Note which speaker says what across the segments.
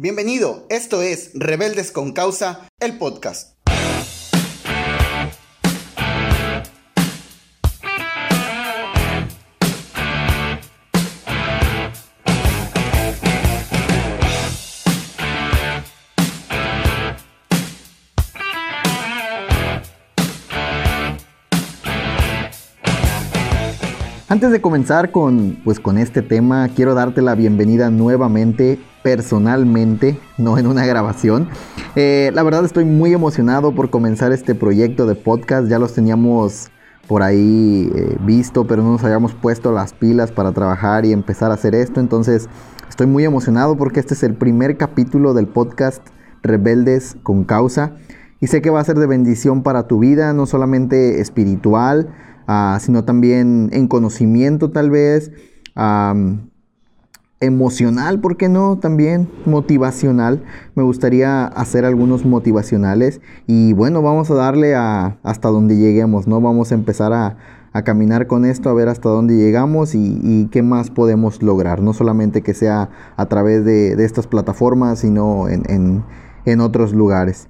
Speaker 1: Bienvenido, esto es Rebeldes con Causa, el podcast.
Speaker 2: Antes de comenzar con, pues, con este tema, quiero darte la bienvenida nuevamente, personalmente, no en una grabación. Eh, la verdad estoy muy emocionado por comenzar este proyecto de podcast. Ya los teníamos por ahí eh, visto, pero no nos habíamos puesto las pilas para trabajar y empezar a hacer esto. Entonces estoy muy emocionado porque este es el primer capítulo del podcast Rebeldes con Causa. Y sé que va a ser de bendición para tu vida, no solamente espiritual, Ah, sino también en conocimiento tal vez, emocional, ¿por qué no? También motivacional. Me gustaría hacer algunos motivacionales y bueno, vamos a darle a, hasta donde lleguemos, ¿no? Vamos a empezar a, caminar con esto, a ver hasta dónde llegamos y, qué más podemos lograr. No solamente que sea a través de, estas plataformas, sino en, en otros lugares.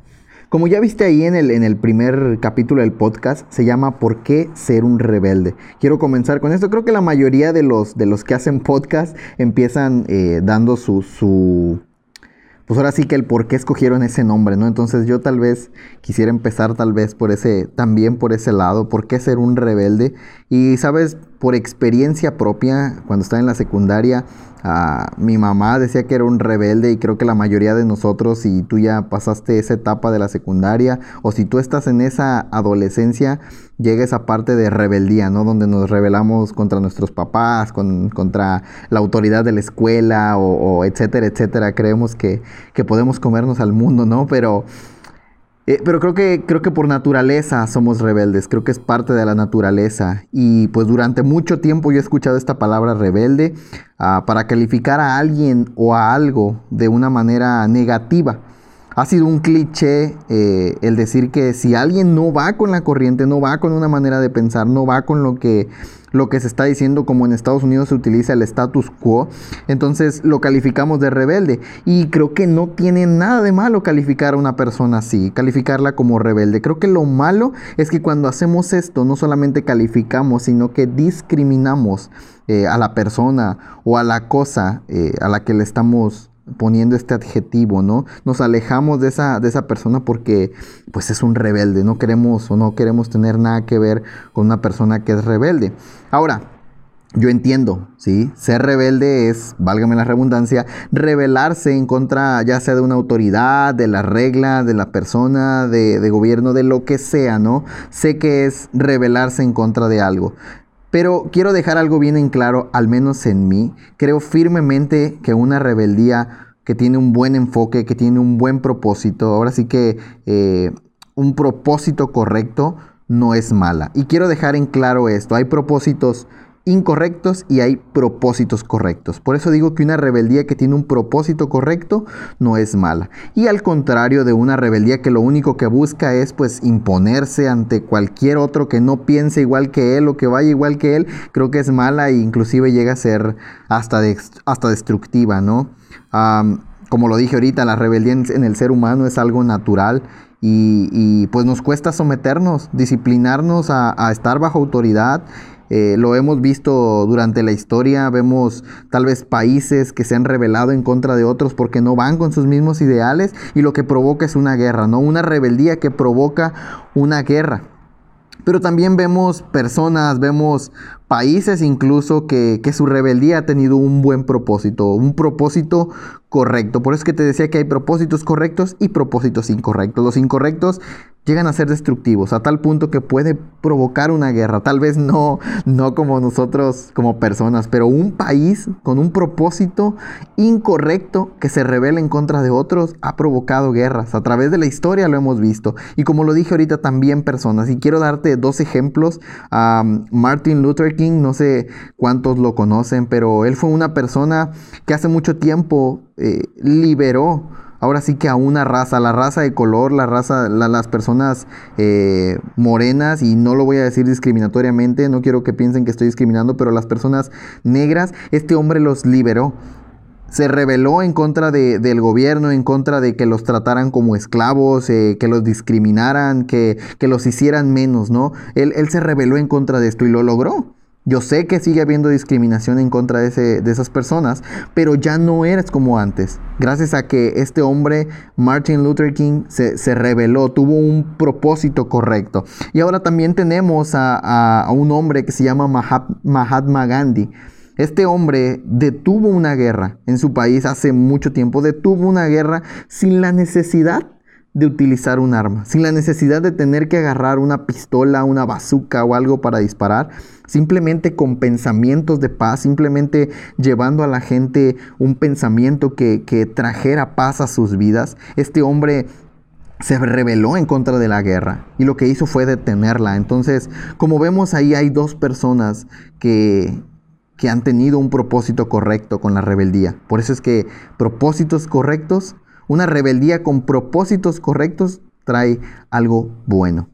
Speaker 2: Como ya viste ahí en el, en el primer capítulo del podcast, se llama ¿Por qué ser un rebelde? Quiero comenzar con esto. Creo que la mayoría de los, de los que hacen podcast empiezan eh, dando su, su, pues ahora sí que el por qué escogieron ese nombre, ¿no? Entonces yo tal vez quisiera empezar tal vez por ese, también por ese lado, ¿por qué ser un rebelde? Y sabes, por experiencia propia, cuando estaba en la secundaria, Ah, mi mamá decía que era un rebelde y creo que la mayoría de nosotros, si tú ya pasaste esa etapa de la secundaria o si tú estás en esa adolescencia, llega esa parte de rebeldía, ¿no? Donde nos rebelamos contra nuestros papás, contra la autoridad de la escuela o, etcétera, etcétera. Creemos que, que podemos comernos al mundo, ¿no? Pero eh, pero creo que, creo que por naturaleza somos rebeldes, creo que es parte de la naturaleza. Y pues durante mucho tiempo yo he escuchado esta palabra rebelde ah, para calificar a alguien o a algo de una manera negativa. Ha sido un cliché eh, el decir que si alguien no va con la corriente, no va con una manera de pensar, no va con lo que lo que se está diciendo como en Estados Unidos se utiliza el status quo, entonces lo calificamos de rebelde. Y creo que no tiene nada de malo calificar a una persona así, calificarla como rebelde. Creo que lo malo es que cuando hacemos esto no solamente calificamos, sino que discriminamos eh, a la persona o a la cosa eh, a la que le estamos poniendo este adjetivo, ¿no? Nos alejamos de esa, de esa persona porque pues es un rebelde, no queremos o no queremos tener nada que ver con una persona que es rebelde. Ahora, yo entiendo, ¿sí? Ser rebelde es, válgame la redundancia, rebelarse en contra ya sea de una autoridad, de la regla, de la persona, de, de gobierno, de lo que sea, ¿no? Sé que es rebelarse en contra de algo. Pero quiero dejar algo bien en claro, al menos en mí. Creo firmemente que una rebeldía que tiene un buen enfoque, que tiene un buen propósito, ahora sí que eh, un propósito correcto no es mala. Y quiero dejar en claro esto, hay propósitos incorrectos y hay propósitos correctos. Por eso digo que una rebeldía que tiene un propósito correcto no es mala. Y al contrario de una rebeldía que lo único que busca es pues imponerse ante cualquier otro que no piense igual que él o que vaya igual que él, creo que es mala e inclusive llega a ser hasta, hasta destructiva, ¿no? como lo dije ahorita, la rebeldía en el ser humano es algo natural y, pues nos cuesta someternos, disciplinarnos a estar bajo autoridad eh, lo hemos visto durante la historia, vemos tal vez países que se han rebelado en contra de otros porque no van con sus mismos ideales y lo que provoca es una guerra, ¿no? Una rebeldía que provoca una guerra. Pero también vemos personas, vemos países incluso que, que, su rebeldía ha tenido un buen propósito, un propósito correcto. Por eso es que te decía que hay propósitos correctos y propósitos incorrectos. Los incorrectos llegan a ser destructivos a tal punto que puede provocar una guerra. Tal vez no, no como nosotros como personas, pero un país con un propósito incorrecto que se revela en contra de otros ha provocado guerras. A través de la historia lo hemos visto. Y como lo dije ahorita, también personas. Y quiero darte dos ejemplos. Martin Luther King, no sé cuántos lo conocen, pero él fue una persona que hace mucho tiempo eh, liberó ahora sí que a una raza, la raza de color, la raza, las personas eh, morenas, y no lo voy a decir discriminatoriamente, no quiero que piensen que estoy discriminando, pero las personas negras, este hombre los liberó. se rebeló en contra del gobierno, en contra de que los trataran como esclavos, eh, que los discriminaran, que, los hicieran menos, ¿no? Él, él, se rebeló en contra de esto y lo logró. Yo sé que sigue habiendo discriminación en contra de, ese, de esas personas, pero ya no eres como antes. Gracias a que este hombre, Martin Luther King, se, se rebeló, tuvo un propósito correcto. Y ahora también tenemos a, a un hombre que se llama Mahatma Gandhi. Este hombre detuvo una guerra en su país hace mucho tiempo, detuvo una guerra sin la necesidad de utilizar un arma, sin la necesidad de tener que agarrar una pistola, una bazooka o algo para disparar, simplemente con pensamientos de paz, simplemente llevando a la gente un pensamiento que, trajera paz a sus vidas. Este hombre se rebeló en contra de la guerra y lo que hizo fue detenerla. Entonces, como vemos ahí hay dos personas que, que han tenido un propósito correcto con la rebeldía. Por eso es que propósitos correctos una rebeldía con propósitos correctos trae algo bueno.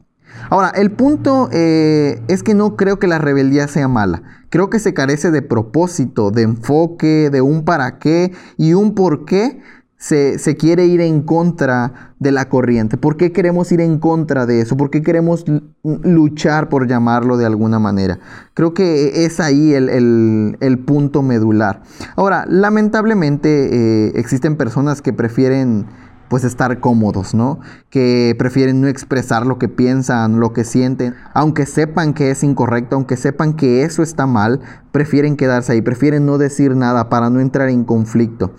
Speaker 2: Ahora, el punto eh, es que no creo que la rebeldía sea mala. Creo que se carece de propósito, de enfoque, de un para qué y un por qué se, quiere ir en contra de la corriente? ¿Por qué queremos ir en contra de eso? ¿Por qué queremos luchar, por llamarlo de alguna manera? Creo que es ahí el, punto medular. Ahora, lamentablemente eh, existen personas que prefieren pues estar cómodos, ¿no? Que prefieren no expresar lo que piensan, lo que sienten, aunque sepan que es incorrecto, aunque sepan que eso está mal, prefieren quedarse ahí, prefieren no decir nada para no entrar en conflicto.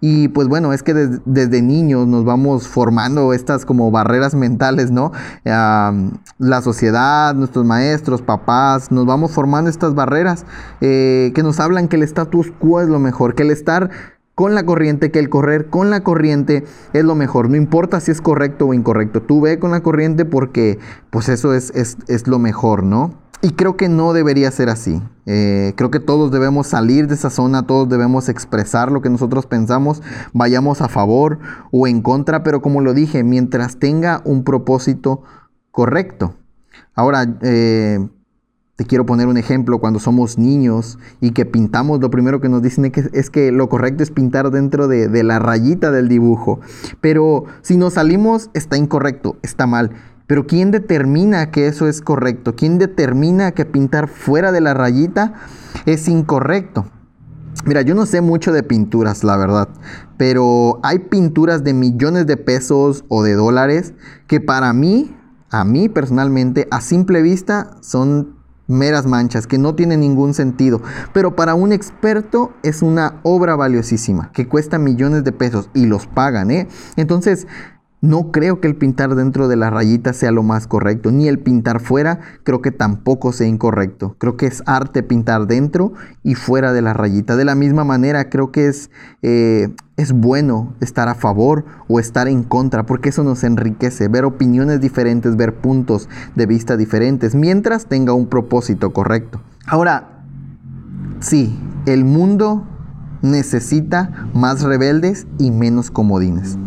Speaker 2: Y pues bueno, es que desde niños nos vamos formando estas como barreras mentales, ¿no? la sociedad, nuestros maestros, papás, nos vamos formando estas barreras eh, que nos hablan que el status quo es lo mejor, que el estar con la corriente, que el correr con la corriente es lo mejor. No importa si es correcto o incorrecto. Tú ve con la corriente porque pues eso es, es, lo mejor, ¿no? Y creo que no debería ser así. Eh, creo que todos debemos salir de esa zona, todos debemos expresar lo que nosotros pensamos, vayamos a favor o en contra, pero como lo dije, mientras tenga un propósito correcto. Ahora, eh, te quiero poner un ejemplo, cuando somos niños y que pintamos, lo primero que nos dicen es que, lo correcto es pintar dentro de, la rayita del dibujo. Pero si nos salimos, está incorrecto, está mal. Pero ¿quién determina que eso es correcto? ¿Quién determina que pintar fuera de la rayita es incorrecto? Mira, yo no sé mucho de pinturas, la verdad, pero hay pinturas de millones de pesos o de dólares que para mí, a mí personalmente, a simple vista, son meras manchas que no tienen ningún sentido, pero para un experto es una obra valiosísima que cuesta millones de pesos y los pagan, ¿eh? Entonces, no creo que el pintar dentro de la rayita sea lo más correcto, ni el pintar fuera creo que tampoco sea incorrecto. Creo que es arte pintar dentro y fuera de la rayita. De la misma manera creo que es, eh, es bueno estar a favor o estar en contra, porque eso nos enriquece, ver opiniones diferentes, ver puntos de vista diferentes, mientras tenga un propósito correcto. Ahora, sí, el mundo necesita más rebeldes y menos comodines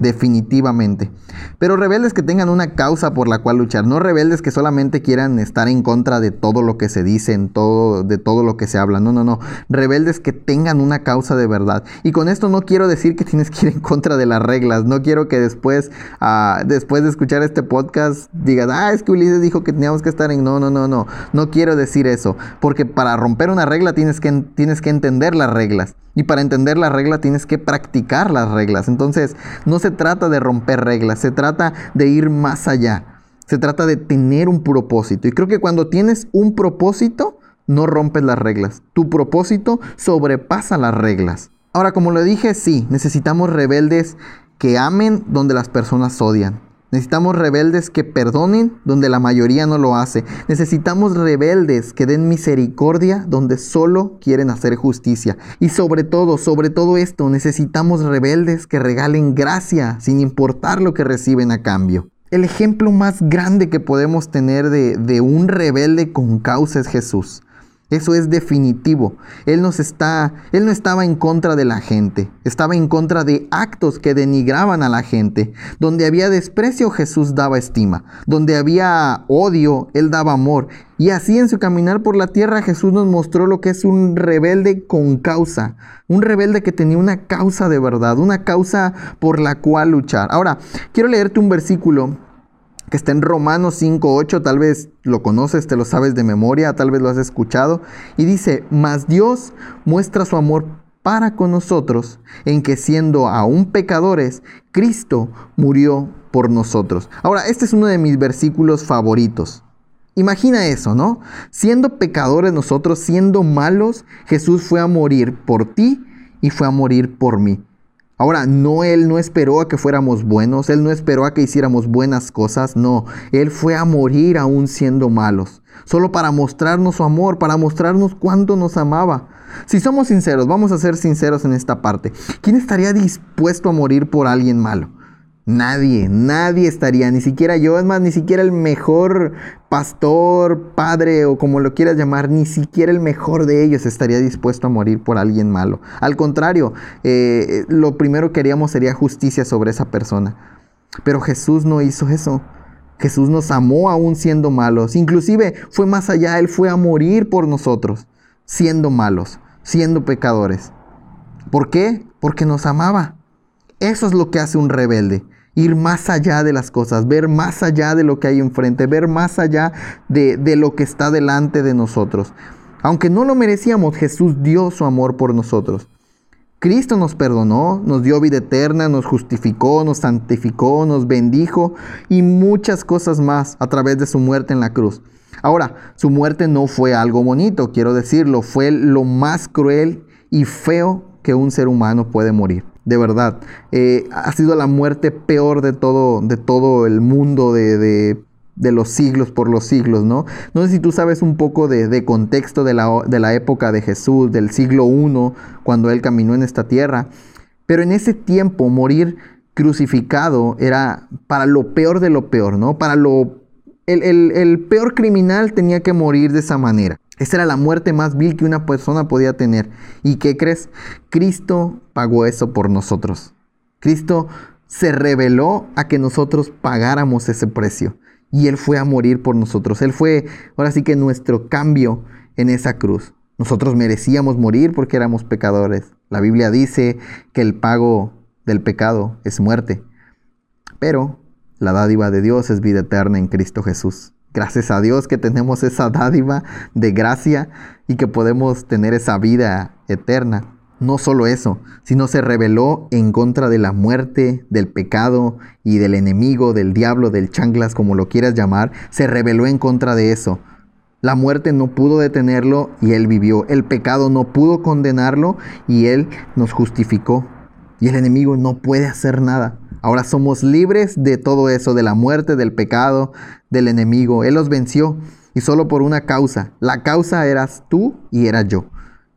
Speaker 2: definitivamente. Pero rebeldes que tengan una causa por la cual luchar, no rebeldes que solamente quieran estar en contra de todo lo que se dice, todo, de todo lo que se habla. No, no, no. Rebeldes que tengan una causa de verdad. Y con esto no quiero decir que tienes que ir en contra de las reglas. No quiero que después, ah, después de escuchar este podcast, digas, ah, es que Ulises dijo que teníamos que estar en. No, no, no, no. No quiero decir eso. Porque para romper una regla tienes que, tienes que entender las reglas. Y para entender la regla tienes que practicar las reglas. Entonces, no se trata de romper reglas, trata de ir más allá. Se trata de tener un propósito. Y creo que cuando tienes un propósito, no rompes las reglas. Tu propósito sobrepasa las reglas. Ahora, como lo dije, sí, necesitamos rebeldes que amen donde las personas odian. Necesitamos rebeldes que perdonen donde la mayoría no lo hace. Necesitamos rebeldes que den misericordia donde solo quieren hacer justicia. Y sobre todo, sobre todo esto, necesitamos rebeldes que regalen gracia sin importar lo que reciben a cambio. El ejemplo más grande que podemos tener de, de un rebelde con causa es Jesús. Eso es definitivo. Él, nos está, él no estaba en contra de la gente, estaba en contra de actos que denigraban a la gente. Donde había desprecio, Jesús daba estima. Donde había odio, Él daba amor. Y así en su caminar por la tierra Jesús nos mostró lo que es un rebelde con causa. Un rebelde que tenía una causa de verdad, una causa por la cual luchar. Ahora, quiero leerte un versículo que está en Romanos 5.8, tal vez lo conoces, te lo sabes de memoria, tal vez lo has escuchado, y dice, mas Dios muestra su amor para con nosotros en que siendo aún pecadores, Cristo murió por nosotros. Ahora, este es uno de mis versículos favoritos. Imagina eso, ¿no? Siendo pecadores nosotros, siendo malos, Jesús fue a morir por ti y fue a morir por mí. Ahora, no, Él no esperó a que fuéramos buenos, Él no esperó a que hiciéramos buenas cosas, no, Él fue a morir aún siendo malos, solo para mostrarnos su amor, para mostrarnos cuánto nos amaba. Si somos sinceros, vamos a ser sinceros en esta parte, ¿quién estaría dispuesto a morir por alguien malo? Nadie, nadie estaría, ni siquiera yo, es más, ni siquiera el mejor pastor, padre o como lo quieras llamar, ni siquiera el mejor de ellos estaría dispuesto a morir por alguien malo. Al contrario, eh, lo primero que haríamos sería justicia sobre esa persona. Pero Jesús no hizo eso. Jesús nos amó aún siendo malos. Inclusive fue más allá, Él fue a morir por nosotros, siendo malos, siendo pecadores. ¿Por qué? Porque nos amaba. Eso es lo que hace un rebelde ir más allá de las cosas, ver más allá de lo que hay enfrente, ver más allá de, de, lo que está delante de nosotros. Aunque no lo merecíamos, Jesús dio su amor por nosotros. Cristo nos perdonó, nos dio vida eterna, nos justificó, nos santificó, nos bendijo y muchas cosas más a través de su muerte en la cruz. Ahora, su muerte no fue algo bonito, quiero decirlo, fue lo más cruel y feo que un ser humano puede morir de verdad. Eh, ha sido la muerte peor de todo, de todo el mundo de, de, los siglos por los siglos, ¿no? No sé si tú sabes un poco de, contexto de la, de la, época de Jesús, del siglo I, cuando él caminó en esta tierra. Pero en ese tiempo morir crucificado era para lo peor de lo peor, ¿no? Para lo... El, el peor criminal tenía que morir de esa manera. Esa era la muerte más vil que una persona podía tener. ¿Y qué crees? Cristo pagó eso por nosotros. Cristo se reveló a que nosotros pagáramos ese precio. Y Él fue a morir por nosotros. Él fue, ahora sí que nuestro cambio en esa cruz. Nosotros merecíamos morir porque éramos pecadores. La Biblia dice que el pago del pecado es muerte. Pero la dádiva de Dios es vida eterna en Cristo Jesús. Gracias a Dios que tenemos esa dádiva de gracia y que podemos tener esa vida eterna. No solo eso, sino se rebeló en contra de la muerte, del pecado y del enemigo, del diablo, del chanclas, como lo quieras llamar. Se rebeló en contra de eso. La muerte no pudo detenerlo y él vivió. El pecado no pudo condenarlo y él nos justificó. Y el enemigo no puede hacer nada. Ahora somos libres de todo eso, de la muerte, del pecado, del enemigo. Él los venció y solo por una causa. La causa eras tú y era yo.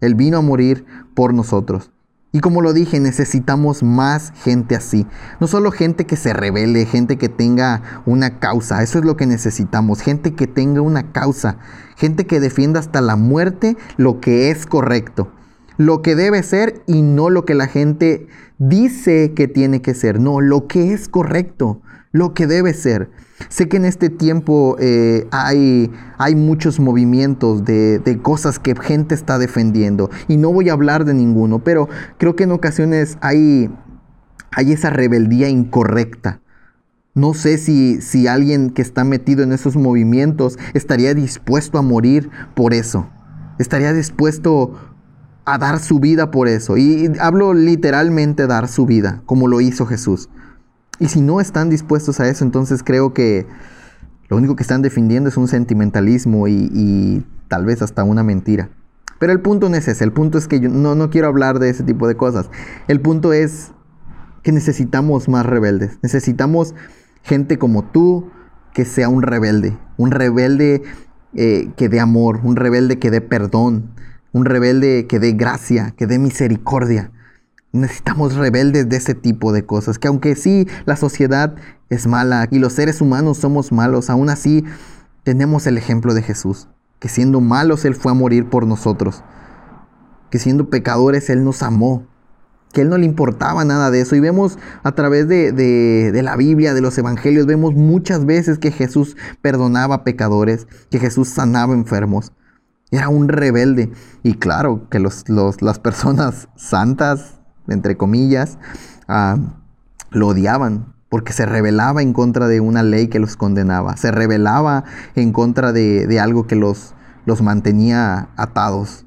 Speaker 2: Él vino a morir por nosotros. Y como lo dije, necesitamos más gente así. No solo gente que se revele, gente que tenga una causa. Eso es lo que necesitamos. Gente que tenga una causa. Gente que defienda hasta la muerte lo que es correcto lo que debe ser y no lo que la gente dice que tiene que ser, no, lo que es correcto, lo que debe ser. Sé que en este tiempo eh, hay, hay, muchos movimientos de, de, cosas que gente está defendiendo y no voy a hablar de ninguno, pero creo que en ocasiones hay, hay esa rebeldía incorrecta. No sé si, si alguien que está metido en esos movimientos estaría dispuesto a morir por eso. Estaría dispuesto a dar su vida por eso. Y hablo literalmente dar su vida, como lo hizo Jesús. Y si no están dispuestos a eso, entonces creo que lo único que están defendiendo es un sentimentalismo y, tal vez hasta una mentira. Pero el punto no es ese, el punto es que yo no, no quiero hablar de ese tipo de cosas. El punto es que necesitamos más rebeldes. Necesitamos gente como tú que sea un rebelde. Un rebelde eh, que dé amor, un rebelde que dé perdón, un rebelde que dé gracia, que dé misericordia. Necesitamos rebeldes de ese tipo de cosas, que aunque sí la sociedad es mala y los seres humanos somos malos, aún así tenemos el ejemplo de Jesús. que siendo malos Él fue a morir por nosotros, que siendo pecadores Él nos amó, que Él no le importaba nada de eso. Y vemos a través de, de, la Biblia, de los Evangelios, vemos muchas veces que Jesús perdonaba pecadores, que Jesús sanaba enfermos. Era un rebelde. Y claro, que los, las personas santas, entre comillas, ah, lo odiaban porque se rebelaba en contra de una ley que los condenaba, se rebelaba en contra de, de algo que los, los mantenía atados.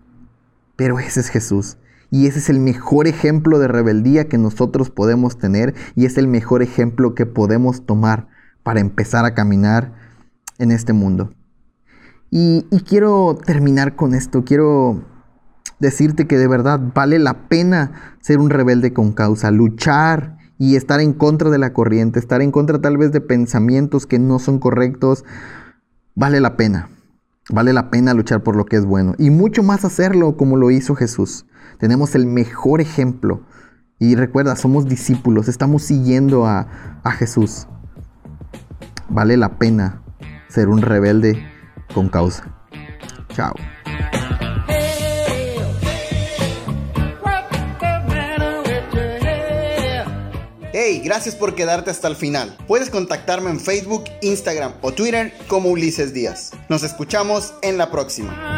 Speaker 2: Pero ese es Jesús. Y ese es el mejor ejemplo de rebeldía que nosotros podemos tener y es el mejor ejemplo que podemos tomar para empezar a caminar en este mundo. Y, quiero terminar con esto, quiero decirte que de verdad vale la pena ser un rebelde con causa, luchar y estar en contra de la corriente, estar en contra tal vez de pensamientos que no son correctos, vale la pena. Vale la pena luchar por lo que es bueno y mucho más hacerlo como lo hizo Jesús. Tenemos el mejor ejemplo. Y recuerda, somos discípulos, estamos siguiendo a, a Jesús. Vale la pena ser un rebelde con causa. Chao.
Speaker 1: Hey, gracias por quedarte hasta el final. Puedes contactarme en Facebook, Instagram o Twitter como Ulises Díaz. Nos escuchamos en la próxima.